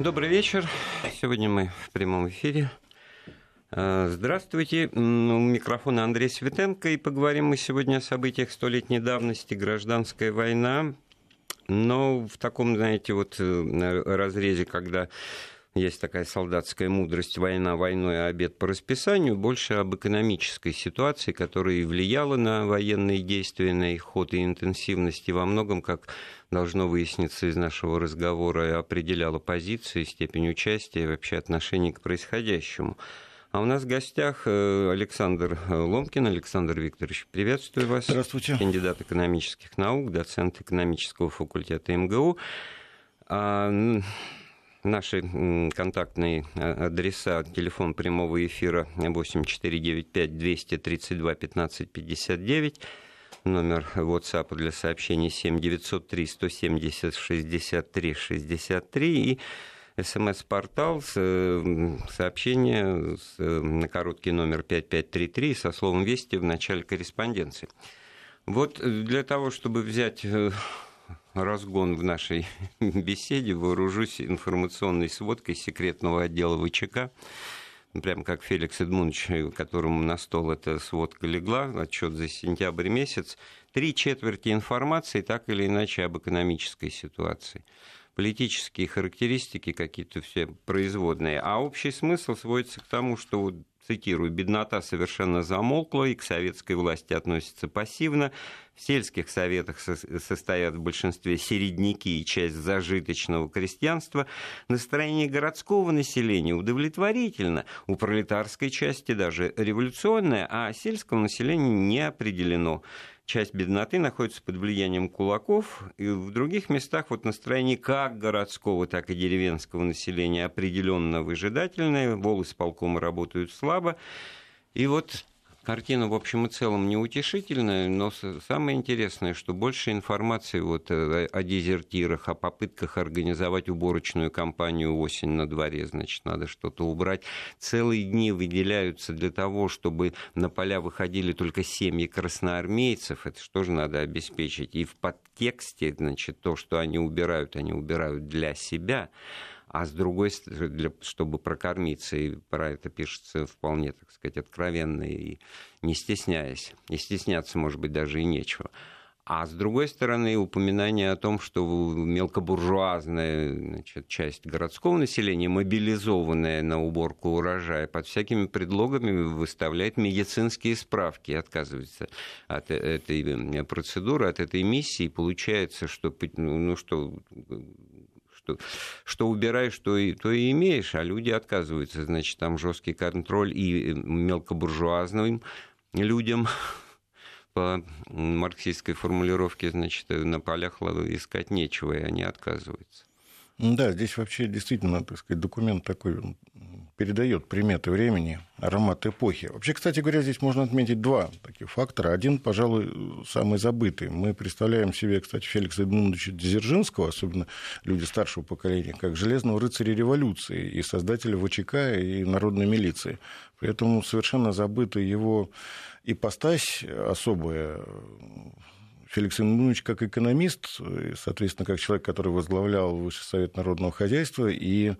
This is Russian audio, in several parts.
Добрый вечер. Сегодня мы в прямом эфире. Э, здравствуйте. У микрофона Андрей Светенко. И поговорим мы сегодня о событиях столетней давности, гражданская война. Но в таком, знаете, вот э, разрезе, когда есть такая солдатская мудрость «война войной, а обед по расписанию», больше об экономической ситуации, которая и влияла на военные действия, на их ход и интенсивность, и во многом, как должно выясниться из нашего разговора, определяла позиции, степень участия и вообще отношение к происходящему. А у нас в гостях э, Александр Ломкин. Александр Викторович, приветствую вас. Здравствуйте. Кандидат экономических наук, доцент экономического факультета МГУ. Наши контактные а, адреса, телефон прямого эфира 8495 232 15 59, номер WhatsApp для сообщений 7 903 170 63 63 и смс-портал сообщение на короткий номер 5533 со словом «Вести» в начале корреспонденции. Вот для того, чтобы взять э, разгон в нашей беседе, вооружусь информационной сводкой секретного отдела ВЧК, прям как Феликс Эдмундович, которому на стол эта сводка легла, отчет за сентябрь месяц, три четверти информации так или иначе об экономической ситуации. Политические характеристики какие-то все производные. А общий смысл сводится к тому, что цитирую, «беднота совершенно замолкла и к советской власти относится пассивно. В сельских советах состоят в большинстве середняки и часть зажиточного крестьянства. Настроение городского населения удовлетворительно, у пролетарской части даже революционное, а сельского населения не определено часть бедноты находится под влиянием кулаков, и в других местах вот настроение как городского, так и деревенского населения определенно выжидательное, волосы полкома работают слабо, и вот Картина, в общем и целом, неутешительная, но самое интересное, что больше информации вот э, о дезертирах, о попытках организовать уборочную кампанию осень на дворе, значит, надо что-то убрать. Целые дни выделяются для того, чтобы на поля выходили только семьи красноармейцев. Это что же надо обеспечить? И в подтексте, значит, то, что они убирают, они убирают для себя а с другой стороны, чтобы прокормиться, и про это пишется вполне, так сказать, откровенно и не стесняясь. И стесняться, может быть, даже и нечего. А с другой стороны, упоминание о том, что мелкобуржуазная значит, часть городского населения, мобилизованная на уборку урожая, под всякими предлогами выставляет медицинские справки, отказывается от этой процедуры, от этой миссии. Получается, что, ну, что что, что убираешь, то и, то и имеешь, а люди отказываются. Значит, там жесткий контроль и мелкобуржуазным людям по марксистской формулировке, значит, на полях искать нечего, и они отказываются. Да, здесь вообще действительно, так сказать, документ такой передает приметы времени, аромат эпохи. Вообще, кстати говоря, здесь можно отметить два таких фактора. Один, пожалуй, самый забытый. Мы представляем себе, кстати, Феликса Эдмундовича Дзержинского, особенно люди старшего поколения, как железного рыцаря революции и создателя ВЧК и народной милиции. При этом совершенно забыта его ипостась особая Феликс Иванович как экономист, соответственно, как человек, который возглавлял Высший совет народного хозяйства и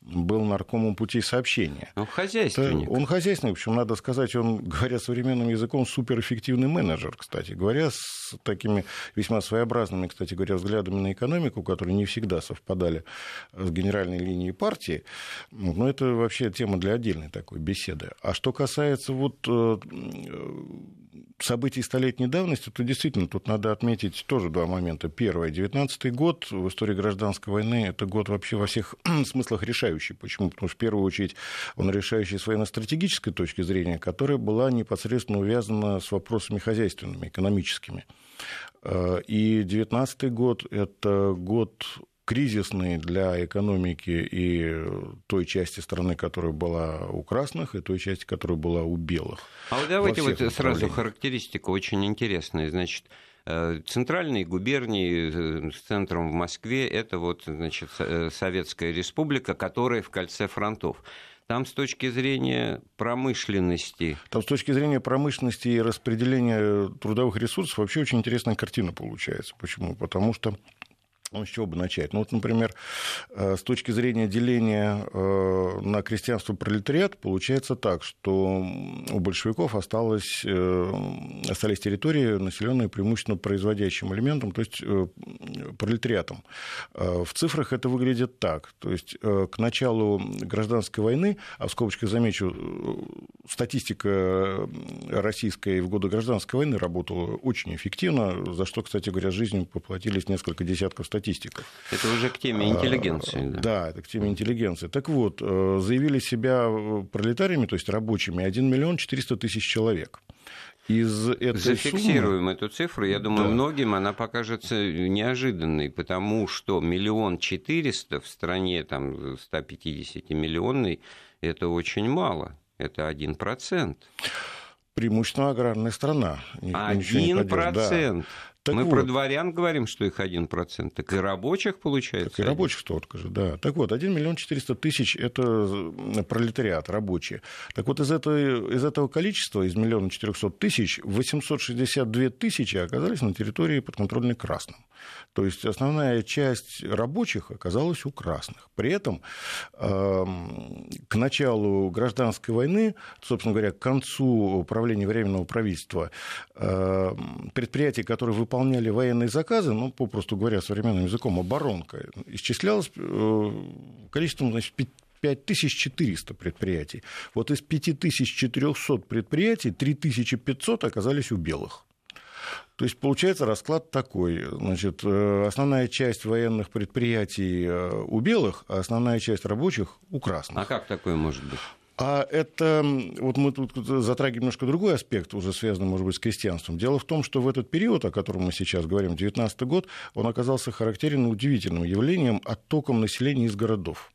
был наркомом путей сообщения. Он хозяйственник. Он хозяйственник, причем надо сказать, он, говоря современным языком, суперэффективный менеджер, кстати говоря, с такими весьма своеобразными, кстати говоря, взглядами на экономику, которые не всегда совпадали с генеральной линией партии. Но это вообще тема для отдельной такой беседы. А что касается вот э, событий столетней давности, то действительно тут надо отметить тоже два момента. Первое, 19 год в истории гражданской войны, это год вообще во всех смыслах решающий. Почему? Потому что в первую очередь он решающий с военно-стратегической точки зрения, которая была непосредственно увязана с вопросами хозяйственными, экономическими. Э, и 19 год – это год кризисный для экономики и той части страны, которая была у красных, и той части, которая была у белых. А вот давайте вот сразу характеристику очень интересная. Значит, э, центральные губернии э, с центром в Москве – это вот, значит, э, Советская Республика, которая в кольце фронтов. Там с точки зрения промышленности... Там с точки зрения промышленности и распределения трудовых ресурсов вообще очень интересная картина получается. Почему? Потому что ну, с чего бы начать? Ну, вот, например, э, с точки зрения деления э, на крестьянство пролетариат, получается так, что у большевиков осталось, э, остались территории, населенные преимущественно производящим элементом, то есть пролетариатом. В цифрах это выглядит так. То есть к началу гражданской войны, а в скобочках замечу, статистика российская в годы гражданской войны работала очень эффективно, за что, кстати говоря, жизнью поплатились несколько десятков статистик статистиков. Это уже к теме интеллигенции. Да, да это к теме интеллигенции. Так вот, э, заявили себя э, пролетариями, то есть рабочими, 1 миллион 400 тысяч человек. Из этой Зафиксируем суммы... эту цифру. Я думаю, да. многим она покажется неожиданной, потому что миллион четыреста в стране там 150 миллионной это очень мало. Это один процент. Преимущественно аграрная страна. Один процент. Так Мы вот. про дворян говорим, что их 1%, так и рабочих получается. Так и рабочих столько же, да. Так вот, 1 миллион 400 тысяч – это пролетариат, рабочие. Так вот, из этого, из этого количества, из миллиона 400 тысяч, 862 тысячи оказались на территории подконтрольной Красным. То есть основная часть рабочих оказалась у красных. При этом э, к началу гражданской войны, собственно говоря, к концу правления Временного правительства, э, предприятия, которые выполняли военные заказы, ну, попросту говоря, современным языком, оборонка, исчислялось э, количеством значит, 5400 предприятий. Вот из 5400 предприятий 3500 оказались у белых. То есть получается расклад такой. Значит, э, основная часть военных предприятий э, у белых, а основная часть рабочих у красных. А как такое может быть? А это, вот мы тут затрагиваем немножко другой аспект, уже связанный, может быть, с крестьянством. Дело в том, что в этот период, о котором мы сейчас говорим, 19 год, он оказался характерен удивительным явлением оттоком населения из городов.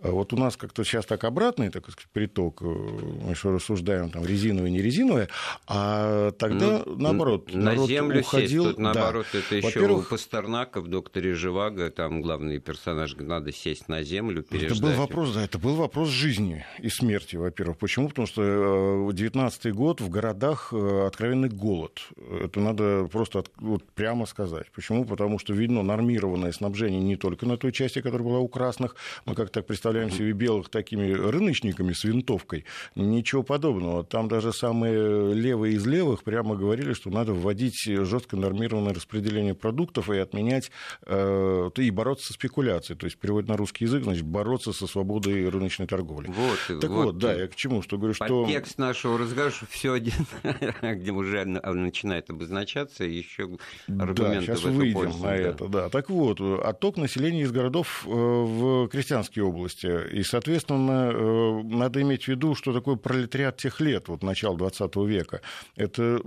А вот у нас как-то сейчас так обратный так сказать, приток, э, мы еще рассуждаем, там, резиновый, не резиновый, а тогда, ну, наоборот, на народ землю уходил... Сесть, тут, наоборот, да. это еще у Пастернака в «Докторе Живаго», там главный персонаж, надо сесть на землю, переждать. Это был вопрос, да, это был вопрос жизни и смерти, во-первых. Почему? Потому что 19 год в городах э, откровенный голод. Это надо просто вот, прямо сказать. Почему? Потому что видно нормированное снабжение не только на той части, которая была у красных, мы как так представляем себе белых такими рыночниками с винтовкой. Ничего подобного. Там даже самые левые из левых прямо говорили, что надо вводить жестко нормированное распределение продуктов и отменять э, и бороться со спекуляцией. То есть, переводит на русский язык, значит, бороться со свободой рыночной торговли. Вот, так вот, вот да, я к чему? Что говорю, что... Текст нашего разговора, все один, где уже начинает обозначаться, еще аргументы да, сейчас выйдем на да. это. Да. Так вот, отток населения из городов э, в крестьянство Луганской области. И, соответственно, э, надо иметь в виду, что такое пролетариат тех лет, вот начала 20 века. Это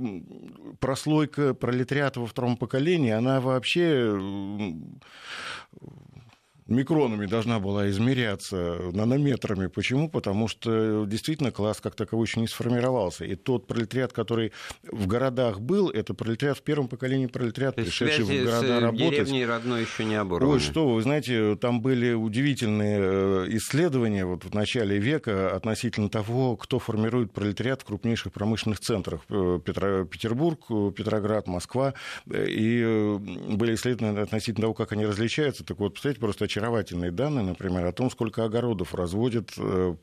прослойка пролетариата во втором поколении, она вообще микронами должна была измеряться, нанометрами. Почему? Потому что действительно класс как таковой еще не сформировался. И тот пролетариат, который в городах был, это пролетариат в первом поколении пролетариат, пришедший в города с работать. деревней родной еще не оборваны. Ой, что вы, знаете, там были удивительные э, исследования вот в начале века относительно того, кто формирует пролетариат в крупнейших промышленных центрах. Э, Петро, Петербург, Петроград, Москва. И э, были исследования относительно того, как они различаются. Так вот, представляете, просто очаровательные данные, например, о том, сколько огородов разводят э,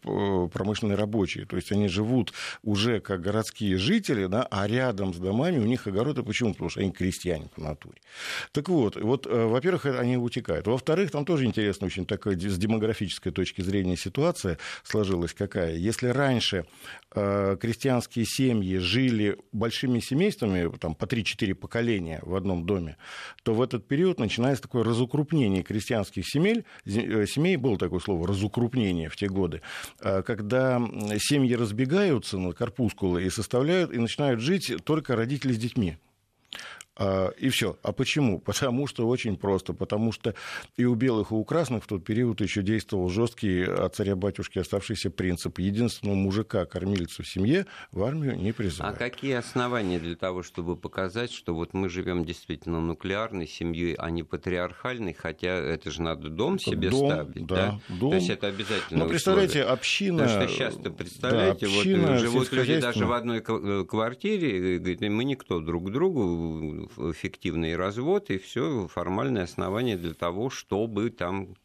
промышленные рабочие. То есть они живут уже как городские жители, да, а рядом с домами у них огороды. Почему? Потому что они крестьяне по натуре. Так вот, вот э, во-первых, они утекают. Во-вторых, там тоже интересно очень такая с демографической точки зрения ситуация сложилась какая. Если раньше э, крестьянские семьи жили большими семействами, там, по 3-4 поколения в одном доме, то в этот период начинается такое разукрупнение крестьянских семей, земель, э, семей, было такое слово, разукрупнение в те годы, э, когда семьи разбегаются на корпускулы и составляют, и начинают жить только родители с детьми. А, и все. А почему? Потому что очень просто. Потому что и у белых, и у красных в тот период еще действовал жесткий от царя-батюшки оставшийся принцип. Единственного мужика, кормильца в семье, в армию не призывают. А какие основания для того, чтобы показать, что вот мы живем действительно нуклеарной семьей, а не патриархальной, хотя это же надо дом себе дом, ставить, да? да? Дом. То есть это обязательно. Ну, представляете, условие. община... Потому что часто, представляете, да, община, вот живут люди даже в одной квартире, говорит, мы никто друг другу, фиктивный развод, и все формальное основание для того, чтобы там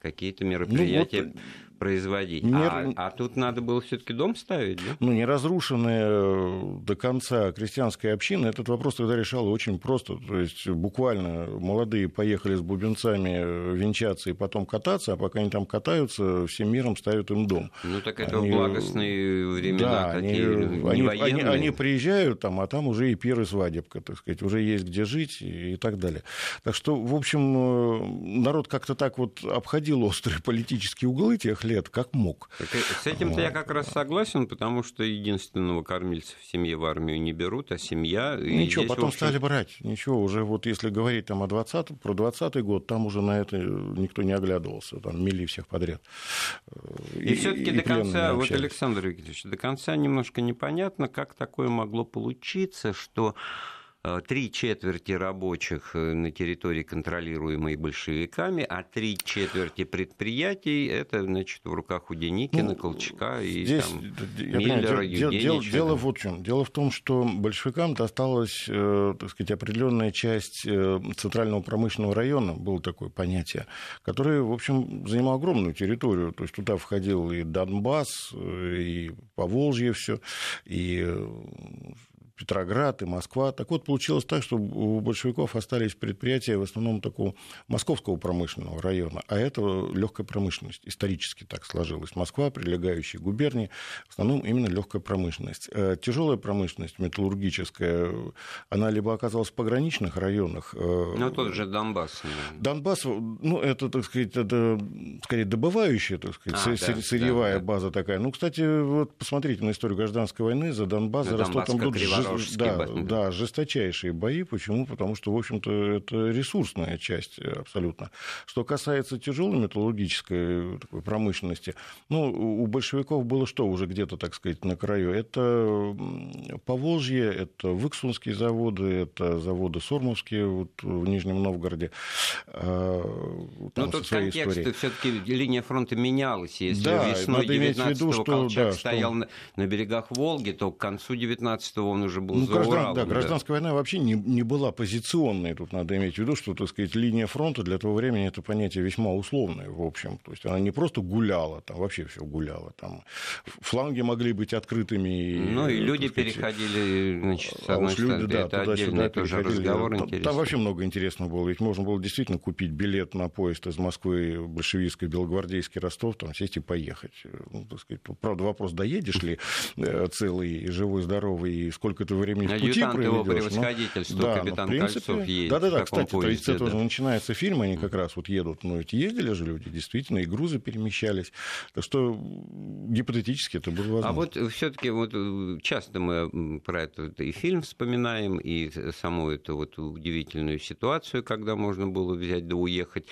какие-то мероприятия ну, вот производить. Не... А, а тут надо было все-таки дом ставить, да? Ну, не разрушенная э, до конца крестьянская община, этот вопрос тогда решал очень просто. То есть буквально молодые поехали с бубенцами э, венчаться и потом кататься, а пока они там катаются, всем миром ставят им дом. Ну, так это они... благостные времена да, такие, они, они, они, они приезжают там, а там уже и и свадебка, так сказать, уже есть где жить и, и так далее. Так что, в общем, э, народ как-то так вот обходил острые политические углы тех лет, как мог. Так, э, с этим-то я как раз согласен, потому что единственного кормильца в семье в армию не берут, а семья... Ничего, потом общем... стали брать. Ничего, уже вот если говорить там о 20 про 20 год, там уже на это никто не оглядывался, там мели всех подряд. И, и все-таки до конца, вот Александр Викторович, до конца немножко непонятно, как такое могло получиться, что Э, три четверти рабочих э, на территории, контролируемой большевиками, а три четверти предприятий это значит, в руках у Деникина, ну, Колчака и здесь, там, Миллера, дело, дело, дело вот в чем. Дело в том, что большевикам досталась э, так сказать, определенная часть центрального промышленного района, было такое понятие, которое, в общем, занимало огромную территорию. То есть туда входил и Донбасс, и Поволжье все, и Петроград и Москва. Так вот, получилось так, что у большевиков остались предприятия в основном такого московского промышленного района, а это легкая промышленность. Исторически так сложилось. Москва, прилегающие губернии, в основном именно легкая промышленность. Э, Тяжелая промышленность, металлургическая, она либо оказалась в пограничных районах. Э, ну, тот же Донбасс. Донбасс, ну, это, так сказать, это, скорее, добывающая, так сказать, а, да, сырьевая да, да. база такая. Ну, кстати, вот посмотрите на историю гражданской войны за Донбасс, за Ростов, там да, да, жесточайшие бои. Почему? Потому что, в общем-то, это ресурсная часть абсолютно. Что касается тяжелой металлургической такой промышленности, ну, у большевиков было что уже где-то, так сказать, на краю? Это Поволжье, это Выксунские заводы, это заводы Сормовские вот, в Нижнем Новгороде. Там Но тут контекст, все-таки линия фронта менялась. Если да, весной 19-го Колчак да, стоял что... на, на берегах Волги, то к концу 19-го он уже уже был ну, за граждан, Уралом. Да, гражданская да. война вообще не, не была позиционной. Тут надо иметь в виду, что, так сказать, линия фронта для того времени это понятие весьма условное, в общем. То есть она не просто гуляла, там вообще все гуляло. Там фланги могли быть открытыми. Ну, и люди сказать, переходили, значит, с одной а люди, да, это отдельный тоже разговор там, интересный. Там вообще много интересного было. Ведь можно было действительно купить билет на поезд из Москвы, большевистский, белогвардейский Ростов, там сесть и поехать. Ну, так сказать, правда, вопрос, доедешь ли э, целый, живой, здоровый, и сколько ты времени в пути проведешь. его превосходительство, да, капитан принципе, Кольцов едет Да-да-да, кстати, поезде, то есть да. тоже начинается фильм, они как раз вот едут, ну, ведь ездили же люди, действительно, и грузы перемещались. Так что гипотетически это было возможно. А вот все таки вот э, часто мы про это и фильм вспоминаем, и саму эту вот удивительную ситуацию, когда можно было взять да уехать.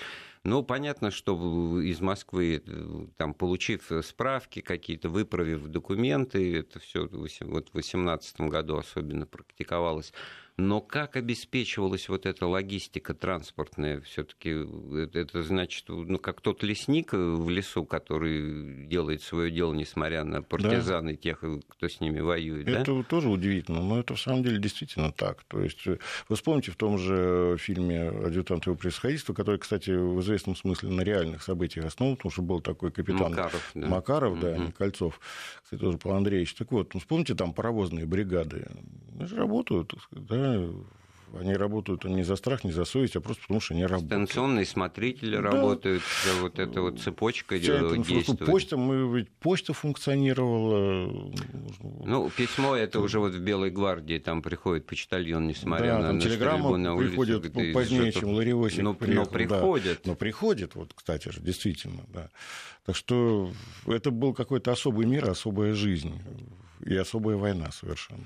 Ну, понятно, что из Москвы, э, там, получив справки какие-то, выправив документы, это все вот в 2018 году особенно практиковалось, но как обеспечивалась вот эта логистика транспортная? Все-таки это, это значит, ну, как тот лесник в лесу, который делает свое дело, несмотря на партизаны да. тех, кто с ними воюет. Это да? тоже удивительно, но это в самом деле действительно так. То есть вы вспомните в том же фильме «Адъютант его происходительства», который, кстати, в известном смысле на реальных событиях основан, потому что был такой капитан Макаров, да, Макаров, да угу. не Кольцов, кстати, тоже Павел Андреевич. Так вот, ну, вспомните там паровозные бригады. Они же работают, да, они работают не за страх, не за совесть, а просто потому, что они работают. Станционные смотрители да. работают, вот эта вот цепочка действует. Почта, мы, ведь почта функционировала. Ну, письмо это уже вот в Белой гвардии, там приходит почтальон, несмотря да, на, там на телеграмма на улице, приходит ну, позднее, чем Лариосик но, приехал. Но приходит. Да. Но приходит, вот, кстати же, действительно, да. Так что это был какой-то особый мир, особая жизнь и особая война совершенно.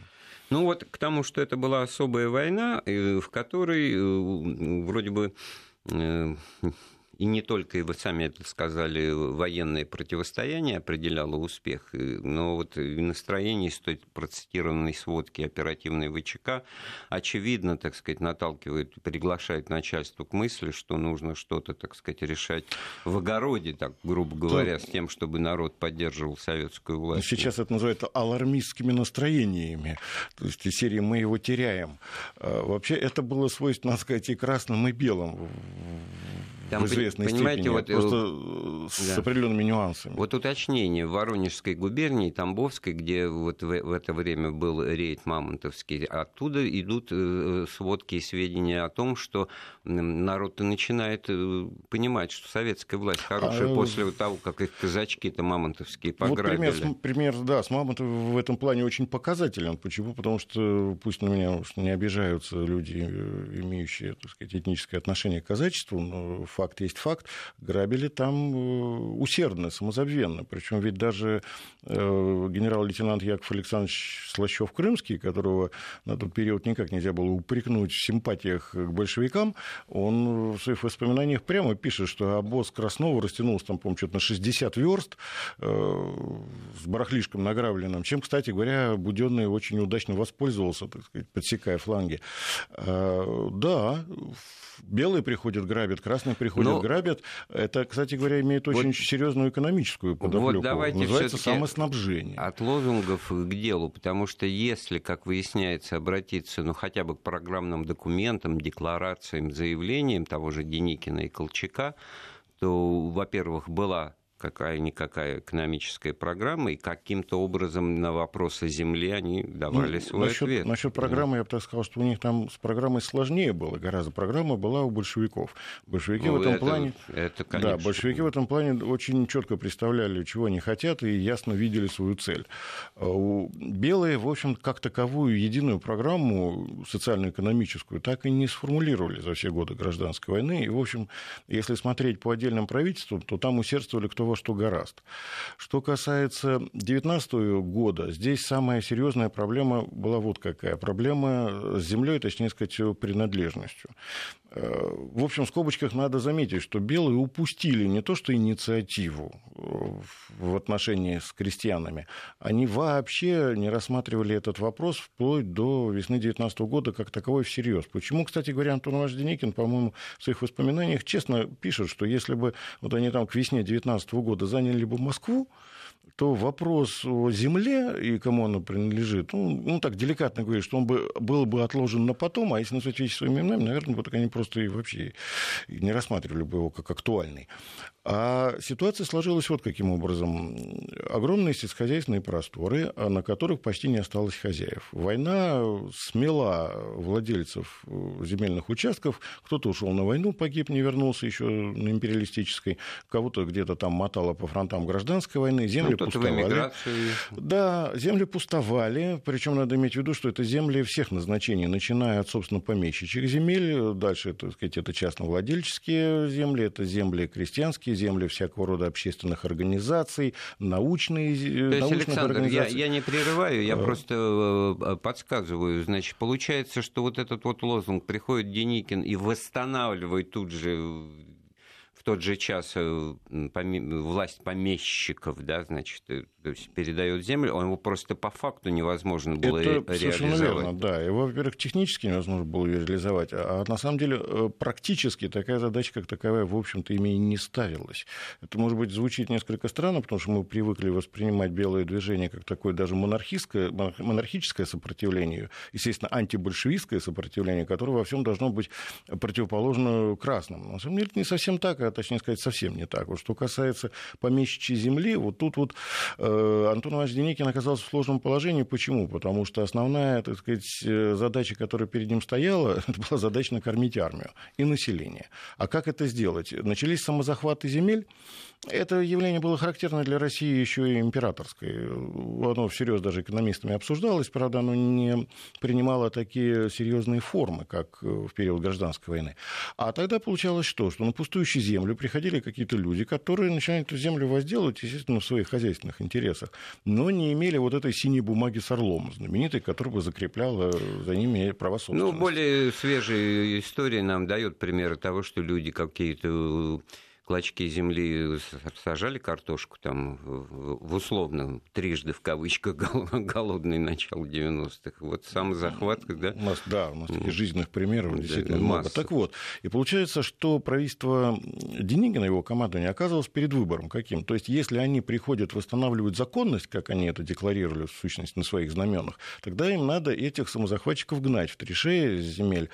Ну вот к тому, что это была особая война, в которой э, вроде бы э, и не только, и вы сами это сказали, военное противостояние определяло успех, но вот и настроение из той процитированной сводки оперативной ВЧК очевидно, так сказать, наталкивает, приглашает начальство к мысли, что нужно что-то, так сказать, решать в огороде, так грубо говоря, с тем, чтобы народ поддерживал советскую власть. Сейчас это называется алармистскими настроениями, то есть из серии «мы его теряем». А, вообще это было свойственно, надо сказать, и красным, и белым там, в известной понимаете, степени, вот, э, просто да. с определенными нюансами. Вот уточнение, в Воронежской губернии, Тамбовской, где вот в, в это время был рейд Мамонтовский, оттуда идут э, сводки и сведения о том, что народ начинает э, понимать, что советская власть хорошая а, после того, как их казачки-то мамонтовские пограбили. Вот пример, пример, да, с Мамонтовым в этом плане очень показателен. Почему? Потому что, пусть на меня не обижаются люди, имеющие, так сказать, этническое отношение к казачеству, но факт есть факт, грабили там э, усердно, самозабвенно. Причем ведь даже э, генерал-лейтенант Яков Александрович Слащев-Крымский, которого на тот период никак нельзя было упрекнуть в симпатиях к большевикам, он в своих воспоминаниях прямо пишет, что обоз Краснова растянулся там, по-моему, что-то на 60 верст э, с барахлишком награбленным, чем, кстати говоря, Буденный очень удачно воспользовался, так сказать, подсекая фланги. Да, белые приходят, грабят, красные приходят, Но... грабят. Это, кстати говоря, имеет очень вот... серьезную экономическую подоплеку. Вот давайте Называется самоснабжение. От лозунгов к делу, потому что если, как выясняется, обратиться ну, хотя бы к программным документам, декларациям, заявлениям того же Деникина и Колчака, то, во-первых, была какая-никакая экономическая программа, и каким-то образом на вопросы земли они давали ну, свой насчет, ответ. Насчет программы, я бы так сказал, что у них там с программой сложнее было гораздо. Программа была у большевиков. Большевики ну, в этом это, плане... Это, конечно. Да, большевики в этом плане очень четко представляли, чего они хотят, и ясно видели свою цель. А белые, в общем, как таковую единую программу социально-экономическую так и не сформулировали за все годы гражданской войны. И, в общем, если смотреть по отдельным правительствам, то там усердствовали кто того, что гораст. Что касается 2019 года, здесь самая серьезная проблема была вот какая. Проблема с землей, точнее сказать, принадлежностью. Э, в общем, в скобочках надо заметить, что белые упустили не то что инициативу э, в отношении с крестьянами, они вообще не рассматривали этот вопрос вплоть до весны 2019 года как таковой всерьез. Почему, кстати говоря, Антон Иванович по-моему, в своих воспоминаниях честно пишет, что если бы вот они там к весне 2019 года заняли бы Москву, то вопрос о земле и кому она принадлежит, ну, ну так деликатно говорить, что он бы, был бы отложен на потом, а если назвать вещи своими именами, наверное, вот они просто и вообще не рассматривали бы его как актуальный. А ситуация сложилась вот каким образом. Огромные сельскохозяйственные просторы, а на которых почти не осталось хозяев. Война смела владельцев э, земельных участков. Кто-то ушел на войну, погиб, не вернулся еще на империалистической. Кого-то где-то там мотало по фронтам гражданской войны. Земли ну, пустовали. Да, земли пустовали. Причем надо иметь в виду, что это земли всех назначений, начиная от, собственно, помещичьих земель. Дальше, так сказать, это частновладельческие земли, это земли крестьянские земли всякого рода общественных организаций, научные, э, То есть, Александр. Я, я не прерываю, я а... просто э, подсказываю. Значит, получается, что вот этот вот лозунг «Приходит Деникин и восстанавливает тут же в тот же час э, власть помещиков, да, значит, э, то есть передает землю, он его просто по факту невозможно было Это ре- совершенно верно, да. Его, во-первых, технически невозможно было реализовать, а, а на самом деле э, практически такая задача, как таковая, в общем-то, ими и не ставилась. Это, может быть, звучит несколько странно, потому что мы привыкли воспринимать белое движение как такое даже монархистское, монархическое сопротивление, естественно, антибольшевистское сопротивление, которое во всем должно быть противоположно красному. На самом деле, это не совсем так, а точнее сказать, совсем не так. Вот что касается помещичьей земли, вот тут вот э, Антон Иванович Деникин оказался в сложном положении. Почему? Потому что основная, так сказать, э, задача, которая перед ним стояла, это была задача накормить армию и население. А как это сделать? Начались самозахваты земель, это явление было характерно для России еще и императорской. Оно всерьез даже экономистами обсуждалось, правда, оно не принимало такие серьезные формы, как в период гражданской войны. А тогда получалось что? Что на пустующую землю приходили какие-то люди, которые начинали эту землю возделывать, естественно, в своих хозяйственных интересах, но не имели вот этой синей бумаги с орлом, знаменитой, которая бы закрепляла за ними права ну, собственности. Ну, более свежая история нам дает примеры того, что люди какие-то клочки земли сажали картошку там в условно трижды в кавычках голодный начало 90-х. Вот сам захват, да? У нас, да, у нас таких жизненных примеров да, действительно много. Так вот, и получается, что правительство Деникина, его командование, оказывалось перед выбором каким? То есть, если они приходят восстанавливать законность, как они это декларировали в сущности на своих знаменах, тогда им надо этих самозахватчиков гнать в трешее земель.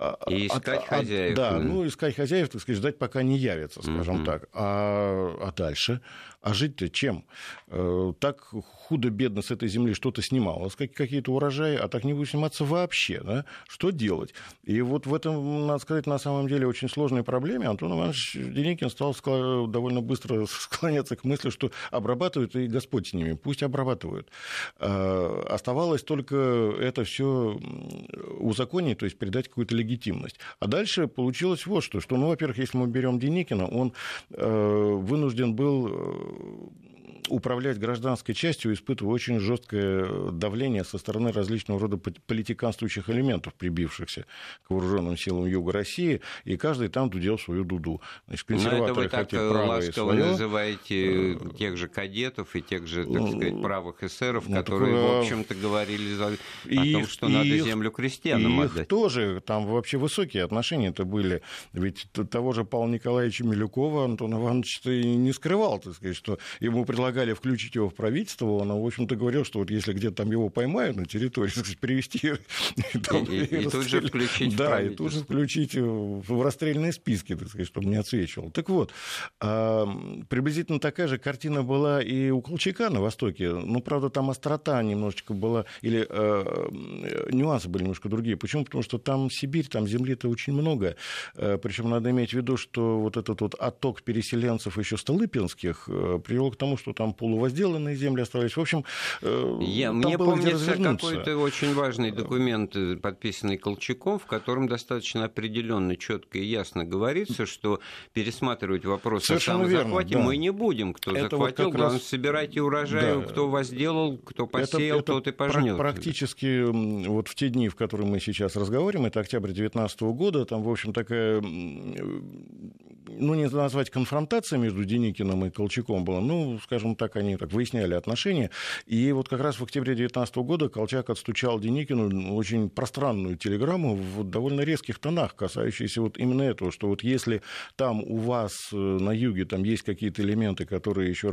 А, и искать от, хозяев. Да, ну, искать хозяев, так сказать, ждать, пока не явятся, скажем mm-hmm. так. А, а дальше? А жить-то чем? Э, так худо-бедно с этой земли что-то снималось, какие-то урожаи, а так не будет сниматься вообще. Да? Что делать? И вот в этом, надо сказать, на самом деле очень сложной проблеме Антон Иванович Деникин стал довольно быстро склоняться к мысли, что обрабатывают и Господь с ними, пусть обрабатывают. Э, оставалось только это все узаконить, то есть придать какую-то легитимность. А дальше получилось вот что, что, ну, во-первых, если мы берем Деникина, он э, вынужден был управлять гражданской частью, испытывая очень жесткое давление со стороны различного рода политиканствующих элементов, прибившихся к вооруженным силам Юга России, и каждый там дудел свою дуду. Значит, консерваторы Но это вы так ласково свое. называете э, тех же кадетов и тех же, так ну, сказать, правых эсеров, ну, которые, так, в общем-то, говорили за... и, о том, что и надо их, землю крестьянам и отдать. Их тоже, там вообще высокие отношения-то были. Ведь того же Павла Николаевича Милюкова Антон Иванович не скрывал, так сказать, что ему предлагали предлагали включить его в правительство, он, в общем-то, говорил, что вот если где-то там его поймают на территории, сказать, привести и, там, и, и, и тут же включить Да, и тут же включить в расстрельные списки, так сказать, чтобы не отсвечивал. Так вот, приблизительно такая же картина была и у Колчака на Востоке. Ну, правда, там острота немножечко была, или э, нюансы были немножко другие. Почему? Потому что там Сибирь, там земли-то очень много. Э, Причем надо иметь в виду, что вот этот вот отток переселенцев еще столыпинских э, привел к тому, что там полувозделанные земли оставались. В общем, э, Я, мне было помнится какой-то очень важный документ, э, подписанный Колчаком, в котором достаточно определенно, четко и ясно говорится, что пересматривать вопрос Совершенно о самозахвате верно, да. мы не будем. Кто это захватил, вот главное, раз... собирайте урожай, да. кто возделал, кто посеял, это, тот и пожнет. Практически вот в те дни, в которые мы сейчас разговариваем, это октябрь 2019 года, там, в общем, такая ну, не назвать конфронтация между Деникиным и Колчаком была, ну, скажем так, они так выясняли отношения. И вот как раз в октябре 2019 года Колчак отстучал Деникину очень пространную телеграмму в довольно резких тонах, касающиеся вот именно этого, что вот если там у вас э, на юге там есть какие-то элементы, которые еще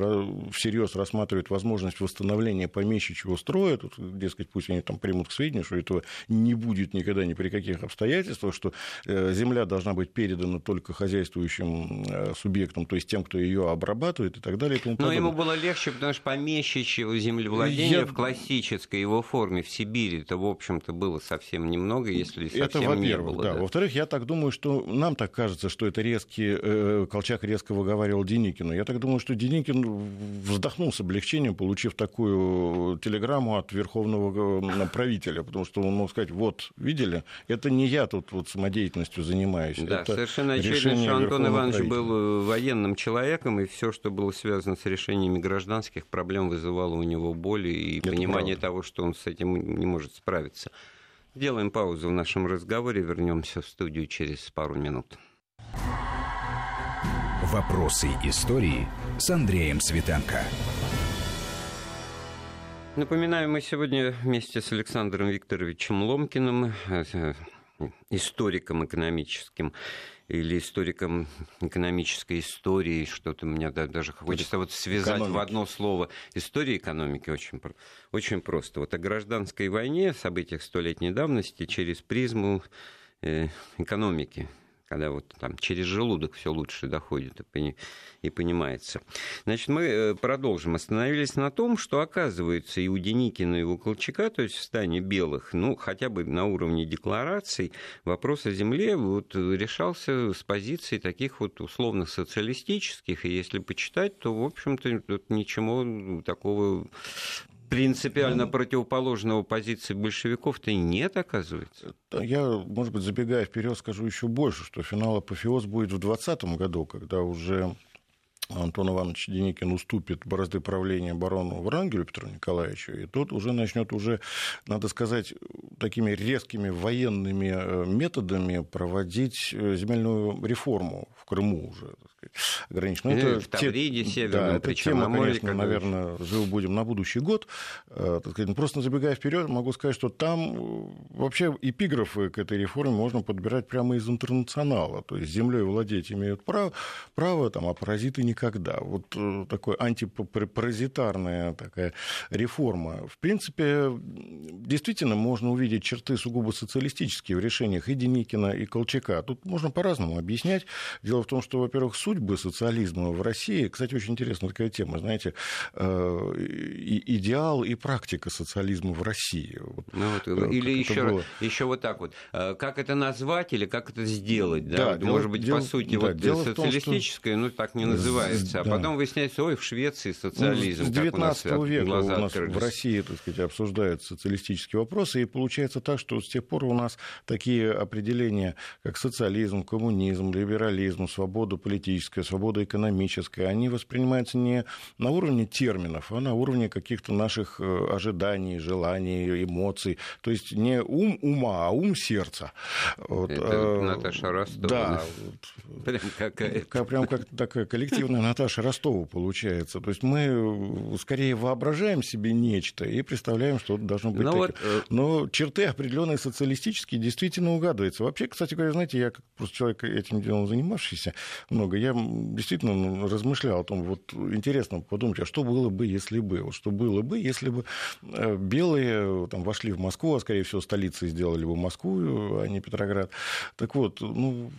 всерьез рассматривают возможность восстановления помещичьего строя, тут, дескать, пусть они там примут к сведению, что этого не будет никогда ни при каких обстоятельствах, что э, земля должна быть передана только хозяйствующим э, субъектом, то есть тем, кто ее обрабатывает и так далее. И тому Но ему было легче, потому что помещичьего землевладения Я... в классической его форме в Сибири это, в общем-то, было совсем немного, если совсем это, во-первых, не было. Да. Да. Во-вторых, я так думаю, что нам так кажется, что это резкий, э, Колчак резко выговаривал Деникину. Я так думаю, что Деникин вздохнул с облегчением, получив такую телеграмму от верховного правителя, потому что он мог сказать, вот, видели, это не я тут вот самодеятельностью занимаюсь. Да, это совершенно очевидно, что Антон Иванович был э, военным человеком, и все, что было связано с решениями гражданских проблем, вызывало у него боль и Это понимание правда. того, что он с этим не может справиться. Делаем паузу в нашем разговоре, вернемся в студию через пару минут. Вопросы истории с Андреем Светенко. Напоминаю, мы сегодня вместе с Александром Викторовичем Ломкиным, э, историком экономическим, или историком экономической истории, что-то мне даже хочется вот связать экономики. в одно слово. История экономики очень, очень просто. Вот о гражданской войне, событиях столетней давности через призму э, экономики когда вот там через желудок все лучше доходит и, понимается. Значит, мы э, продолжим. Остановились на том, что, оказывается, и у Деникина, и у Колчака, то есть в стане белых, ну, хотя бы на уровне деклараций, вопрос о земле вот решался с позиции таких вот условно социалистических, и если почитать, то, в общем-то, тут ничего такого принципиально ну, противоположного позиции большевиков-то нет, оказывается. Я, может быть, забегая вперед, скажу еще больше, что финал апофеоз будет в 2020 году, когда уже Антон Иванович Деникин уступит борозды правления барону Врангелю Петру Николаевичу, и тот уже начнет уже, надо сказать, такими резкими военными э, методами проводить э, земельную реформу в Крыму уже. Ограничено. Это в Тавриде, те... Северном, да, это тема, конечно, наверное, живу будем на будущий год. Э, так сказать, просто забегая вперед, могу сказать, что там э, вообще эпиграфы к этой реформе можно подбирать прямо из интернационала. То есть землей владеть имеют право, право там, а паразиты никогда. Вот э, такой антипаразитарная такая реформа. В принципе, действительно можно увидеть черты сугубо социалистические в решениях и Деникина, и Колчака. Тут можно по-разному объяснять. Дело в том, что, во-первых, судьбы социализма в России, кстати, очень интересная такая тема, знаете, э, идеал и практика социализма в России. Ну, вот, э, или еще, было... еще вот так вот. Э, как это назвать или как это сделать? Да, да дело, может быть, дело, по сути, да, вот социалистическое, том, что... ну, так не называется. А да. потом выясняется, ой, в Швеции социализм. Ну, с 19 века у нас открылись. в России, так сказать, обсуждаются социалистические вопросы, и получается так, что с тех пор у нас такие определения, как социализм, коммунизм, либерализм, свобода политическая, свобода экономическая, они воспринимаются не на уровне терминов, а на уровне каких-то наших э, ожиданий, желаний, эмоций. То есть не ум ума, а ум сердца. Вот, Это э, Наташа Ростова. Да. Прям, какая-то. прям как такая коллективная Наташа Ростова получается. То есть мы скорее воображаем себе нечто и представляем, что должно быть Но, ну таким. Вот, э, Но черты определенные социалистические действительно угадываются. Вообще, кстати говоря, знаете, я как просто человек этим делом занимавшийся много, я действительно ну, размышлял о том, вот интересно подумать, а что было бы, если бы? Вот что было бы, если бы э, белые там, вошли в Москву, а, скорее всего, столицей сделали бы Москву, а не Петроград. Так вот, ну,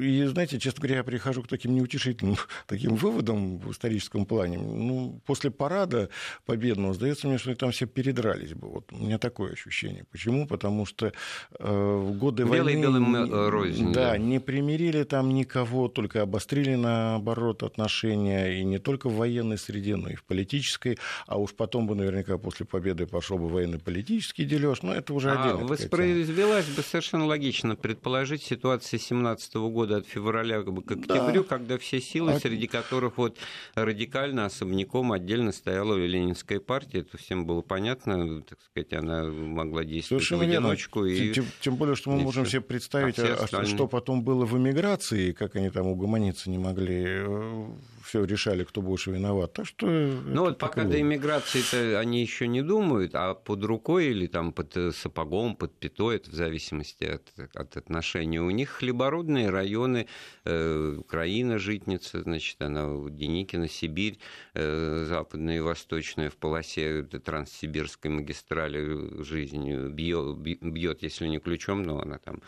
и, знаете, честно говоря, я прихожу к таким неутешительным таким выводам в историческом плане. Ну, после парада победного, сдается мне, что там все передрались бы. Вот у меня такое ощущение. Почему? Потому что э, в годы Белый войны... Белым э, рознь. Да, да, не примирили там никого, только обострили, наоборот, отношения. И не только в военной среде, но и в политической. А уж потом бы наверняка после победы пошел бы военно-политический дележ. Но это уже а отдельно. Воспроизвелась бы совершенно логично предположить ситуацию 17 года от февраля к октябрю, да. когда все силы, а... среди которых вот радикально, особняком отдельно стояла Ленинская партия, это всем было понятно, так сказать, она могла действовать Совершенно в одиночку. И... Тем, тем более, что мы можем себе представить, а, а что потом было в эмиграции, как они там угомониться не могли э, все решали, кто больше виноват. Так что ну вот пока до иммиграции-то они еще не думают, а под рукой или там под э, сапогом, под пятой, это в зависимости от, от отношений. У них хлебородные районы, э, Украина, житница, значит, она Деникина, Сибирь, э, западная и восточная в полосе транссибирской магистрали жизнь бьет, если не ключом, но она там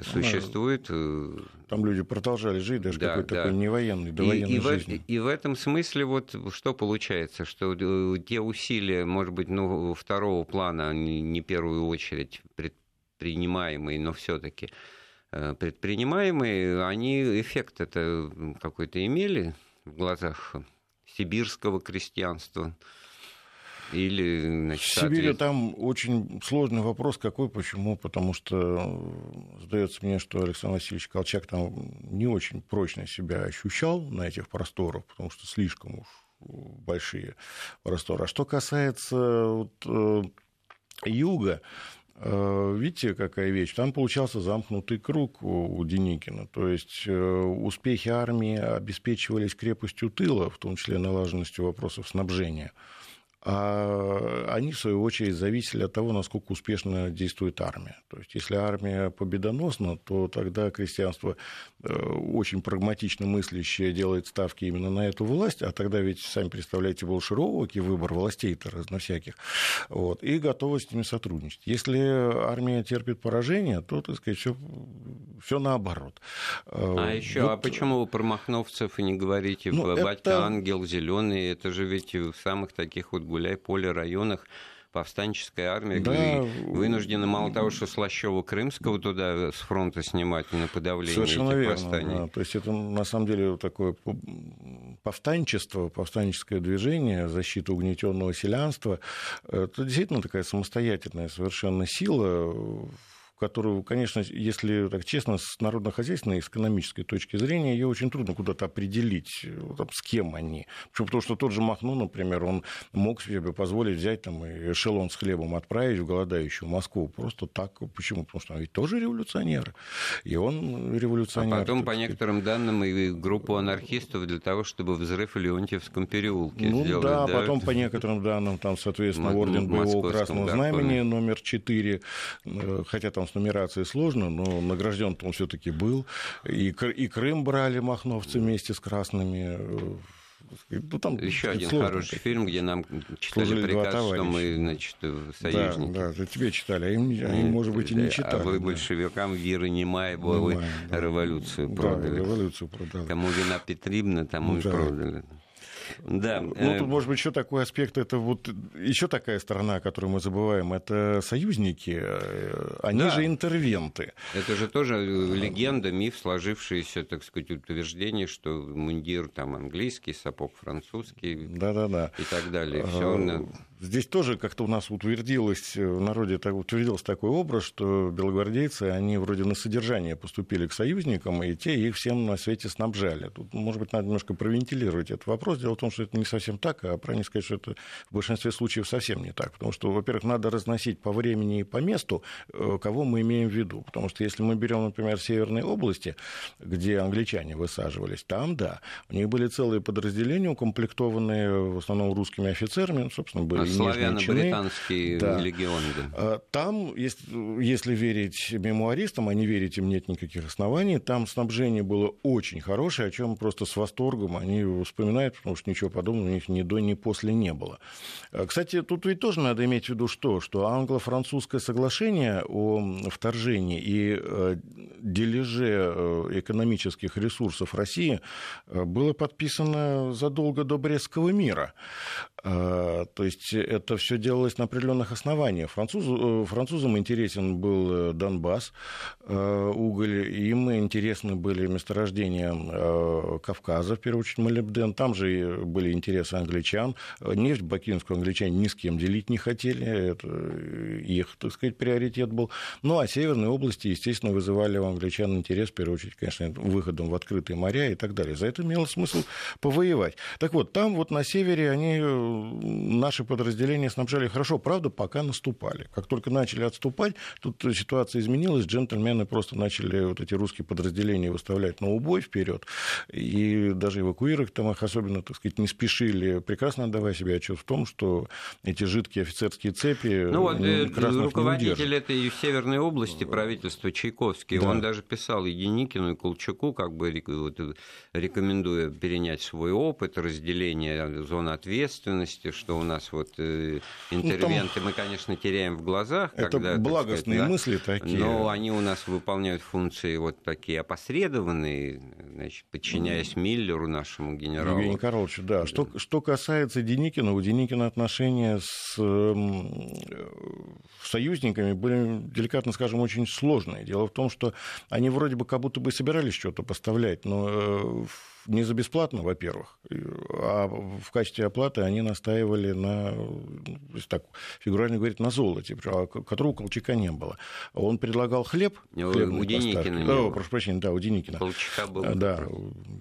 существует. Э. Там люди продолжали жить, даже да, какой-то да. Такой невоенный, довоенной и, и жизни. И в этом смысле вот что получается, что те усилия, может быть, ну, второго плана, не первую очередь предпринимаемые, но все-таки э, предпринимаемые, они эффект это какой-то имели в глазах сибирского крестьянства? Или, значит, в Сибири там очень сложный вопрос какой, почему? Потому что сдается мне, что Александр Васильевич Колчак там не очень прочно себя ощущал на этих просторах, потому что слишком уж большие просторы. А что касается вот, э, юга, э, Видите, какая вещь? Там получался замкнутый круг у Деникина. То есть э, успехи армии обеспечивались крепостью тыла, в том числе налаженностью вопросов снабжения а они, в свою очередь, зависели от того, насколько успешно действует армия. То есть, если армия победоносна, то тогда крестьянство э, очень прагматично мыслящее делает ставки именно на эту власть, а тогда ведь, сами представляете, был широкий выбор властей-то разно всяких, вот, и готовы с ними сотрудничать. Если армия терпит поражение, то, так сказать, все, все наоборот. А э, еще, вот... а почему вы про махновцев и не говорите, ну, батька это... ангел зеленый, это же ведь в самых таких вот гуляй-поле районах повстанческая армия да, вынуждена мало того, что Слащева Крымского туда с фронта снимать на подавление Совершенно этих верно, восстаний. Да. То есть это на самом деле такое повстанчество, повстанческое движение, защита угнетенного селянства. Это действительно такая самостоятельная совершенно сила, которую, конечно, если так честно, с народно-хозяйственной, с экономической точки зрения, ее очень трудно куда-то определить, там, с кем они. Почему? Потому что тот же Махно, например, он мог себе позволить взять там, и эшелон с хлебом отправить в голодающую Москву. Просто так. Почему? Потому что он ведь тоже революционер. И он революционер. А потом, по сказать. некоторым данным, и группу анархистов для того, чтобы взрыв в Леонтьевском переулке ну, сделать. Да, да, потом, по некоторым данным, там, соответственно, орден боевого красного знамени номер 4, э, хотя там с нумерацией сложно, но награжден он все-таки был. И, и Крым брали махновцы вместе с красными э, ну, там Еще один сложно. хороший фильм, где нам читали Служили приказ, что мы, значит, союзники. Да, да, тебе читали, а им, они, может быть, и не читали. А вы да. большевикам веры не мая, вы да. революцию продали. Да, революцию продали. Кому вина Петрибна, тому да. и продали. Да. Ну, тут, может быть, еще такой аспект, это вот еще такая сторона, о которой мы забываем, это союзники, э, они да. же интервенты. Это же тоже легенда, миф, сложившийся, так сказать, утверждение, что мундир там английский, сапог французский Да-да-да. и так далее. Все а, Здесь тоже как-то у нас утвердилось в народе утвердился такой образ, что белогвардейцы, они вроде на содержание поступили к союзникам, и те их всем на свете снабжали. Тут, может быть, надо немножко провентилировать этот вопрос. Дело в том, что это не совсем так, а правильно сказать, что это в большинстве случаев совсем не так. Потому что, во-первых, надо разносить по времени и по месту, э, кого мы имеем в виду. Потому что если мы берем, например, северные области, где англичане высаживались, там, да, у них были целые подразделения, укомплектованные в основном русскими офицерами, ну, собственно, были славяно-британский да. легион. Да. А, там, если, если верить мемуаристам, а не верить им нет никаких оснований, там снабжение было очень хорошее, о чем просто с восторгом они вспоминают, потому что ничего подобного у них ни до, ни после не было. А, кстати, тут ведь тоже надо иметь в виду что? Что англо-французское соглашение о вторжении и э, дележе э, экономических ресурсов России э, было подписано задолго до Брестского мира. А, то есть это все делалось на определенных основаниях. Французу, э, французам интересен был э, Донбасс, э, уголь, им интересны были месторождения Кавказа, в первую очередь Молибден, там же были интересы англичан. Нефть бакинскую англичане ни с кем делить не хотели, это их, так сказать, приоритет был. Ну, а северные области, естественно, вызывали у англичан интерес, в первую очередь, конечно, выходом в открытые моря и так далее. За это имело смысл повоевать. Так вот, там вот на севере они наши подразделения снабжали хорошо, правда, пока наступали. Как только начали отступать, тут ситуация изменилась, джентльмены просто начали вот эти русские подразделения выставлять на убой вперед, и даже эвакуировать там их особенно, так сказать, не спешили, прекрасно отдавая себе отчет в том, что эти жидкие офицерские цепи Ну вот э, руководитель этой Северной области правительства Чайковский, да. он даже писал и Деникину, и Колчаку, как бы рекомендуя перенять свой опыт, разделение зоны ответственности, что у нас вот э, интервенты ну, там... мы, конечно, теряем в глазах. Это когда, благостные сказать, мысли да, такие. Но они у нас выполняют функции вот такие опосредованные, значит, подчиняясь. Миллеру, нашему генералу. Евгений Карлович, да. Что, что касается Деникина, у Деникина отношения с э, союзниками были, деликатно скажем, очень сложные. Дело в том, что они вроде бы как будто бы собирались что-то поставлять, но э, не за бесплатно, во-первых, а в качестве оплаты они настаивали на, если так фигурально говорить, на золоте, а которого у Колчака не было. Он предлагал хлеб. У, у Деникина. О, прошу прощения, да, у Деникина. Колчака был. Да,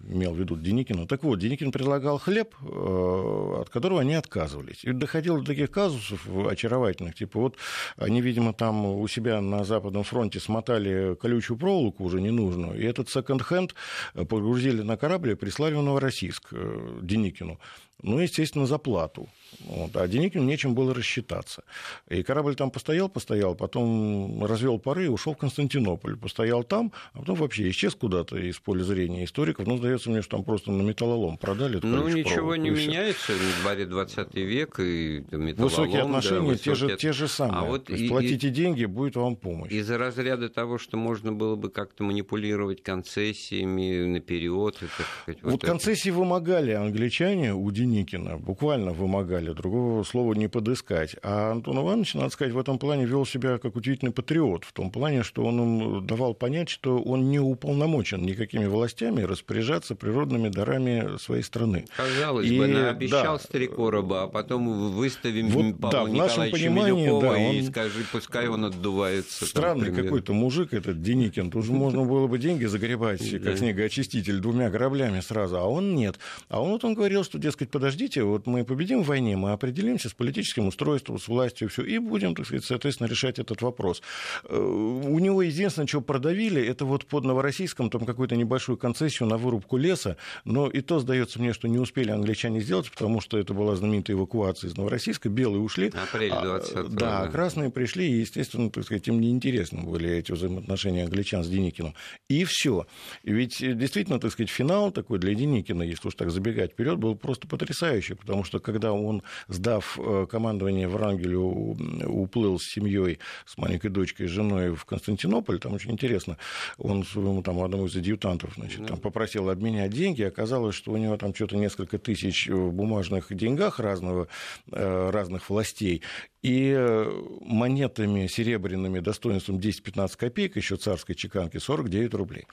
имел в виду Деникина. Так вот, Деникин предлагал хлеб, э, от которого они отказывались. И доходило до таких казусов очаровательных, типа вот они, видимо, там у себя на Западном фронте смотали колючую проволоку уже ненужную, и этот секонд-хенд погрузили на корабль прислали в Новороссийск э, Деникину. Ну, естественно, за плату. Вот. А Деникину нечем было рассчитаться. И корабль там постоял, постоял, потом развел пары и ушел в Константинополь. Постоял там, а потом вообще исчез куда-то из поля зрения историков. Ну, сдается мне, что там просто на металлолом продали. Ну, ничего не меняется. В дворе 20 век и металлолом. Высокие отношения да, высокие... те, же, те же самые. А вот То есть, и, платите и... деньги, будет вам помощь. Из-за разряда того, что можно было бы как-то манипулировать концессиями наперед, это сказать, вот, вот концессии вымогали англичане у Деникина, буквально вымогали, другого слова не подыскать. А Антон Иванович, надо сказать, в этом плане вел себя как удивительный патриот, в том плане, что он им давал понять, что он не уполномочен никакими властями распоряжаться природными дарами своей страны. Казалось и, бы, обещал да, Старикороба, а потом выставим вот, Павла да, Николаевича Милюкова да, он... и скажи, пускай он отдувается. Странный какой-то мужик этот Деникин, тоже можно было бы деньги загребать, как снегоочиститель, двумя кораблями сразу, а он нет. А он вот он говорил, что, дескать, подождите, вот мы победим в войне, мы определимся с политическим устройством, с властью, все, и будем, так сказать, соответственно, решать этот вопрос. Э, у него единственное, что продавили, это вот под Новороссийском там какую-то небольшую концессию на вырубку леса, но и то, сдается мне, что не успели англичане сделать, потому что это была знаменитая эвакуация из Новороссийска, белые ушли. Апрель 20 а, Да, красные пришли, и, естественно, так сказать, им неинтересны были эти взаимоотношения англичан с Деникиным. И все. Ведь действительно, так сказать, финал такой для Деникина, если уж так забегать вперед, был просто потрясающий, потому что когда он, сдав э, командование Врангелю, уплыл с семьей, с маленькой дочкой, с женой в Константинополь, там очень интересно, он своему там одному из адъютантов, значит, там попросил обменять деньги, оказалось, что у него там что-то несколько тысяч в бумажных деньгах разного, э, разных властей, и э, монетами серебряными достоинством 10-15 копеек, еще царской чеканки, 49 рублей.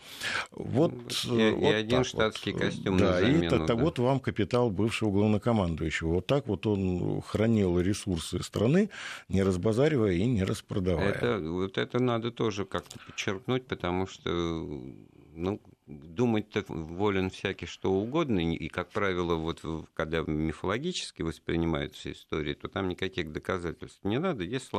Вот, и, вот и один штатский вот. костюм да, на замену, и да. вот вам капитал бывшего главнокомандующего. Вот так вот он хранил ресурсы страны, не разбазаривая и не распродавая. Это, вот это надо тоже как-то подчеркнуть, потому что ну, думать-то волен всякий что угодно, и, как правило, вот когда мифологически воспринимаются истории, то там никаких доказательств не надо. Есть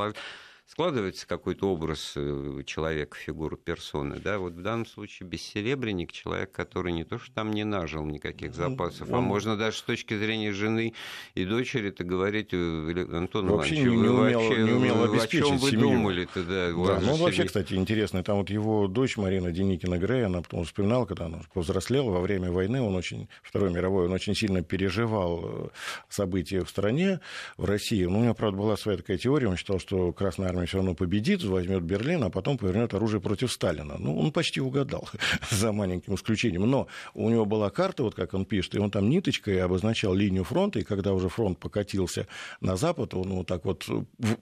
складывается какой-то образ э, человека, фигуры персоны. Да? Вот в данном случае бессеребренник, человек, который не то, что там не нажил никаких запасов, а можно даже с точки зрения жены и дочери это говорить, э, Антон вообще Иванович, не, не умел, вообще, не умел обеспечить о чем вы семью. думали-то? Да, да ну, вообще, кстати, интересно, там вот его дочь Марина Деникина Грей, она потом вспоминала, когда она повзрослела во время войны, он очень, Второй мировой, он очень сильно переживал э, события в стране, в России. Ну, у него, правда, была своя такая теория, он считал, что Красная армия все равно победит, возьмет Берлин, а потом повернет оружие против Сталина. Ну, он почти угадал, за маленьким исключением. Но у него была карта, вот как он пишет, и он там ниточкой обозначал линию фронта, и когда уже фронт покатился на запад, он вот так вот,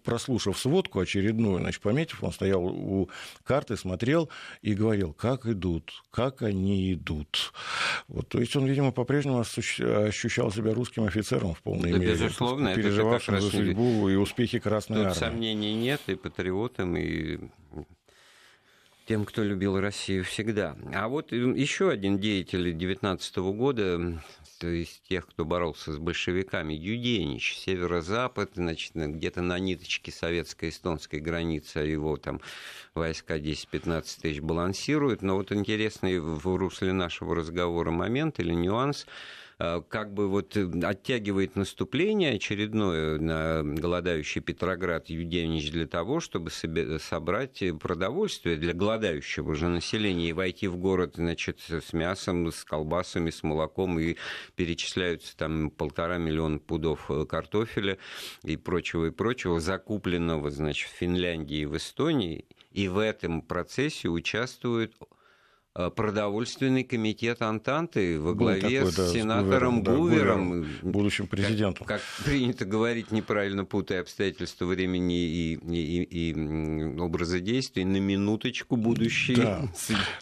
прослушав сводку очередную, значит, пометив, он стоял у карты, смотрел и говорил, как идут, как они идут. Вот, то есть он, видимо, по-прежнему ощущал себя русским офицером в полной да, мере. Безусловно, переживавшим за судьбу и успехи Красной Тут Армии. сомнений нет, и патриотам, и тем, кто любил Россию всегда. А вот еще один деятель 19 года, то есть тех, кто боролся с большевиками, Юденич, северо-запад, значит, где-то на ниточке советско-эстонской границы, а его там войска 10-15 тысяч балансируют. Но вот интересный в русле нашего разговора момент или нюанс – Э, как бы вот э, оттягивает наступление очередное на голодающий Петроград Юденич для того, чтобы собрать продовольствие для голодающего же населения и войти в город, значит, с мясом, с колбасами, с молоком, и перечисляются там полтора миллиона пудов э, картофеля и прочего, и прочего, закупленного, значит, в Финляндии и в Эстонии, и в этом процессе участвуют Э, продовольственный комитет Антанты во главе такой, с сенатором да, Гувером, Гувером, будущим президентом. Как, как принято говорить, неправильно путая обстоятельства времени и, и, и, и образа действий, на минуточку будущий да.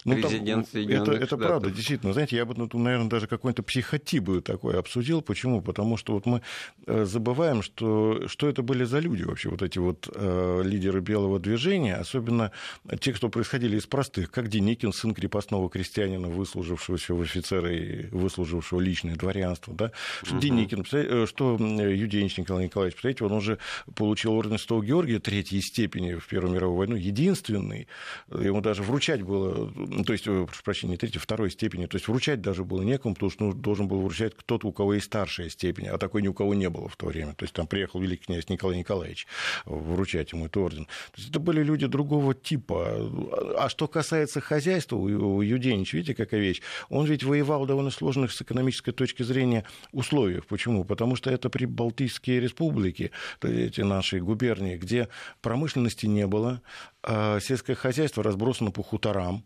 президент ну, Соединенных это, это правда, действительно. Знаете, я бы, ну, наверное, даже какой-то психотип бы такой обсудил. Почему? Потому что вот мы э, забываем, что, что это были за люди вообще, вот эти вот э, лидеры белого движения, особенно те, кто происходили из простых, как Деникин, сын крепостного крепостного крестьянина, выслужившегося в офицеры и выслужившего личное дворянство, да, что угу. Деникин, э, что Юденич Николай Николаевич, представляете, он уже получил орден Святого Георгия третьей степени в Первую мировую войну, единственный, ему даже вручать было, то есть, э, прошу прощения, не третьей, второй степени, то есть вручать даже было некому, потому что ну, должен был вручать кто-то, у кого есть старшая степень, а такой ни у кого не было в то время, то есть там приехал великий князь Николай Николаевич вручать ему этот орден. То есть это были люди другого типа. А что касается хозяйства, у Юденич, видите, какая вещь? Он ведь воевал в довольно сложных с экономической точки зрения условиях. Почему? Потому что это прибалтийские республики, эти наши губернии, где промышленности не было, а сельское хозяйство разбросано по хуторам,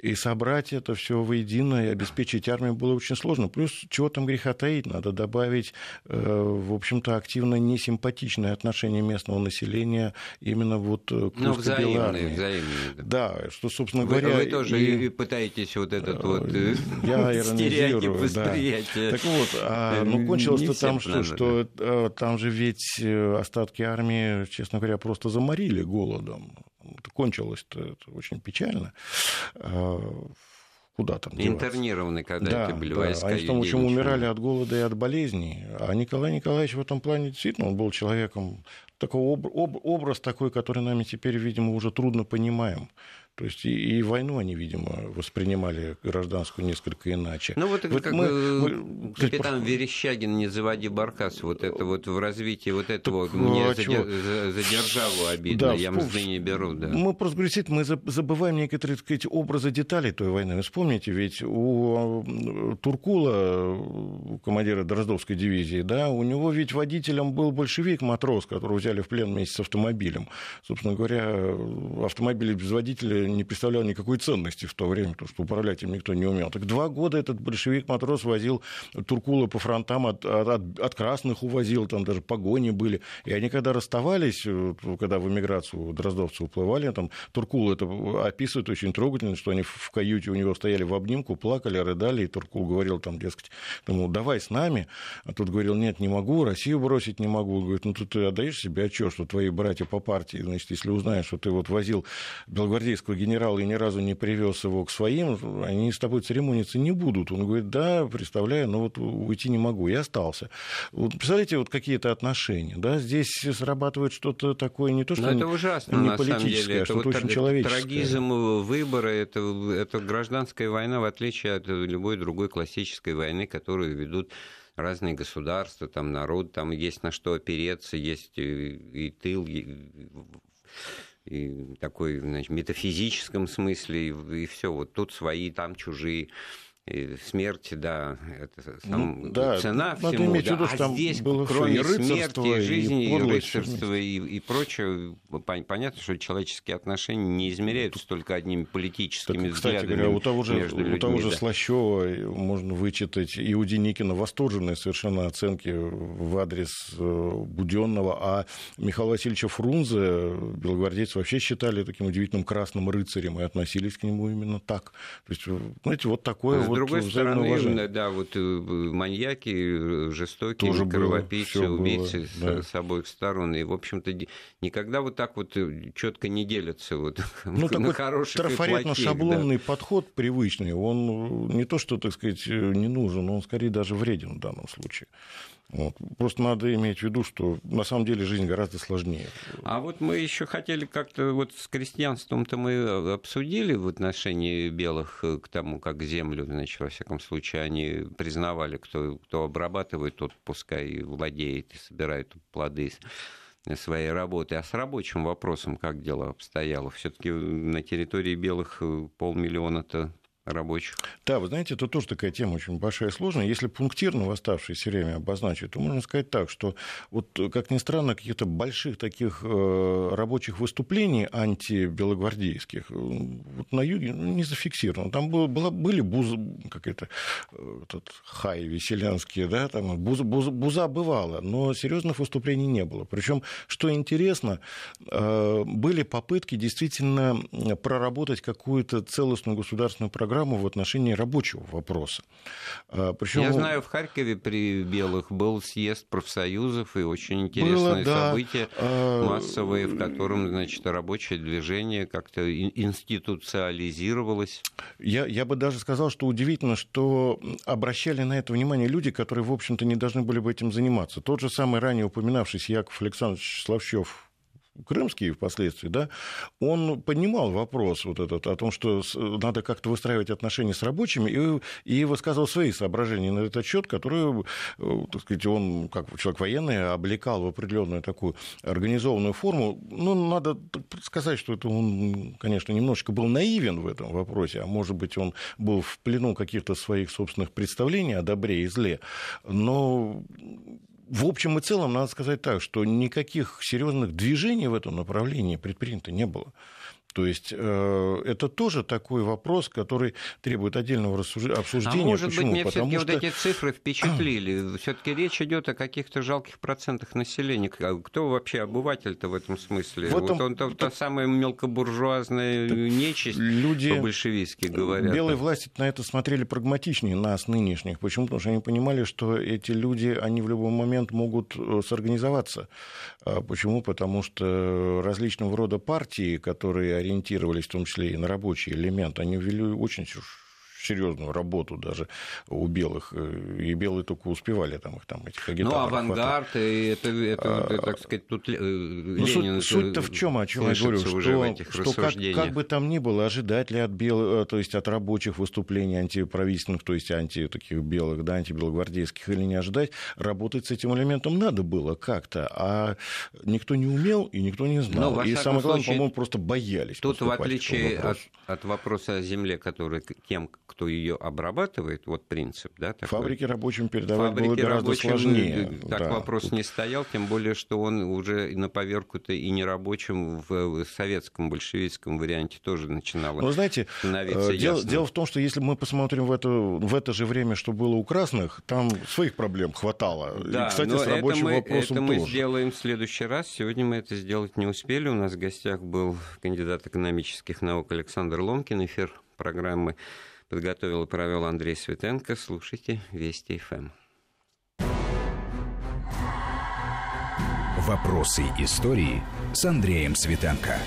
И собрать это все воедино и обеспечить армию было очень сложно. Плюс, чего там греха таить, надо добавить, э, в общем-то, активно несимпатичное отношение местного населения именно вот к ну, взаимные, взаимные. Да. да, что, собственно вы, говоря... Вы тоже и... пытаетесь вот этот вот э, я стереотип восприятия. Да. Так вот, а, ну, кончилось-то там что, что э, там же ведь остатки армии, честно говоря, просто заморили голодом. Кончилось-то это очень печально а, куда там деваться? Интернированы когда да, это были да. войска. Они в том, чем умирали от голода и от болезней. А Николай Николаевич в этом плане действительно он был человеком, такой об, об, образ такой, который нами теперь, видимо, уже трудно понимаем. То есть и, и войну они, видимо, воспринимали гражданскую несколько иначе. Ну вот, вот как мы, мы, капитан сказать, Верещагин «Не заводи баркас», вот это вот в развитии вот этого так, мне а задер, за, державу обидно, да, я мзды не беру. Да. Мы просто, говорит, мы забываем некоторые, так сказать, образы деталей той войны. Вы вспомните, ведь у Туркула, у командира Дроздовской дивизии, да, у него ведь водителем был большевик-матрос, которого взяли в плен вместе с автомобилем. Собственно говоря, автомобиль без водителя не представлял никакой ценности в то время, потому что управлять им никто не умел. Так два года этот большевик-матрос возил Туркула по фронтам, от, от, от красных увозил, там даже погони были. И они когда расставались, когда в эмиграцию дроздовцы уплывали, там Туркул это описывает очень трогательно, что они в каюте у него стояли в обнимку, плакали, рыдали, и Туркул говорил там, дескать, тому, давай с нами, а тут говорил, нет, не могу, Россию бросить не могу. Говорит, ну тут ты отдаешь себе отчет, что твои братья по партии, значит, если узнаешь, что ты вот возил белогвардейского генерал и ни разу не привез его к своим, они с тобой церемониться не будут. Он говорит, да, представляю, но вот уйти не могу. И остался. Вот, представляете, вот какие-то отношения. Да? Здесь срабатывает что-то такое не то, что но это ужасно, не политическое, а что-то вот очень человеческое. Трагизм выбора, это, это гражданская война, в отличие от любой другой классической войны, которую ведут разные государства, там народ, там есть на что опереться, есть и, и тыл, и и такой, значит, метафизическом смысле, и, и все. Вот тут свои, там чужие смерти, да, это сам, ну, да, цена надо всему. Иметь да. виду, а здесь, было кроме и смерти, и жизни, и, рыцарства и, и прочее, понятно, что человеческие отношения не измеряются только одними политическими так, кстати взглядами говоря, у того же, между людьми. У того же да. Слащева можно вычитать и у Деникина восторженные совершенно оценки в адрес э, Буденного, а Михаила Васильевича Фрунзе белогвардейцы вообще считали таким удивительным красным рыцарем и относились к нему именно так. То есть, знаете, вот такое вот другой стороны, да, вот э, маньяки, жестокие, Тоже кровопийцы, было, убийцы было, да. с, с обоих сторон. И, в общем-то, никогда вот так вот э, четко не делятся вот ну, хороших трафаретно-шаблонный да. подход привычный, он не то, что, так сказать, не нужен, он скорее даже вреден в данном случае. Вот. Просто надо иметь в виду, что на самом деле жизнь гораздо сложнее. А вот мы еще хотели как-то вот с крестьянством-то мы обсудили в отношении белых к тому, как землю, значит, во всяком случае, они признавали, кто, кто обрабатывает, тот пускай владеет и собирает плоды своей работы. А с рабочим вопросом как дело обстояло? Все-таки на территории белых полмиллиона-то рабочих. Да, вы знаете, это тоже такая тема очень большая и сложная. Если пунктирно в оставшееся время обозначить, то можно сказать так, что вот, как ни странно, каких-то больших таких э, рабочих выступлений антибелогвардейских э, вот на юге ну, не зафиксировано. Там было, было, были буз, как это, э, этот хай веселянские, да, там буз, буз, буза бывала, но серьезных выступлений не было. Причем, что интересно, были попытки действительно проработать какую-то целостную государственную программу программу в отношении рабочего вопроса. А, Причем... Я знаю, в Харькове при Белых был съезд профсоюзов и очень интересное Было, событие а, массовое, в котором значит, рабочее движение как-то институциализировалось. Я, я бы даже сказал, что удивительно, что обращали на это внимание люди, которые, в общем-то, не должны были бы этим заниматься. Тот же самый ранее упоминавшийся Яков Александрович Славщев крымский впоследствии, да, он поднимал вопрос вот этот о том, что надо как-то выстраивать отношения с рабочими, и, и высказывал свои соображения на этот счет, которые, э, так сказать, он, как человек военный, облекал в определенную такую организованную форму. Ну, надо сказать, что это он, конечно, немножечко был наивен в этом вопросе, а может быть, он был в плену каких-то своих собственных представлений о добре и зле, но в общем и целом, надо сказать так, что никаких серьезных движений в этом направлении предпринято не было. То есть э, это тоже такой вопрос, который требует отдельного обсуждения. А может Почему? быть, мне все-таки что... вот эти цифры впечатлили. Все-таки речь идет о каких-то жалких процентах населения. Кто вообще обыватель-то в этом смысле? Вот, вот он то, та самая мелкобуржуазная нечисть, люди... по-большевистски говорят. Белые власти на это смотрели прагматичнее нас, нынешних. Почему? Потому что они понимали, что эти люди, они в любой момент могут э, сорганизоваться. А почему? Потому что различного рода партии, которые ориентировались в том числе и на рабочий элемент, они ввели очень серьезную работу даже у белых, э, и белые только успевали там их там этих Ну, авангард, и это, это, а, так сказать, тут э, ну, Ленин... Суть-то в чем, о чем я говорю, что, что как, как бы там ни было, ожидать ли от белых, э, то есть от рабочих выступлений антиправительственных, то есть анти таких белых, да, антибелогвардейских, или не ожидать, работать с этим элементом надо было как-то, а никто не умел и никто не знал. Но, и самое главное, по-моему, просто боялись. Тут, в отличие от, от вопроса о земле, который тем, кто ее обрабатывает, вот принцип, да, такой. Фабрики рабочим передавать Фабрики было гораздо рабочим, сложнее. Так да. вопрос не стоял, тем более, что он уже на поверку-то и не рабочим в советском большевистском варианте тоже начинал Но, знаете, становиться дело, ясно. дело в том, что если мы посмотрим в это, в это же время, что было у красных, там своих проблем хватало. Да, и, кстати, с рабочим это мы, вопросом это мы тоже. сделаем в следующий раз. Сегодня мы это сделать не успели. У нас в гостях был кандидат экономических наук Александр Ломкин, эфир программы Подготовил и провел Андрей Светенко. Слушайте Вести ФМ. Вопросы истории с Андреем Светенко.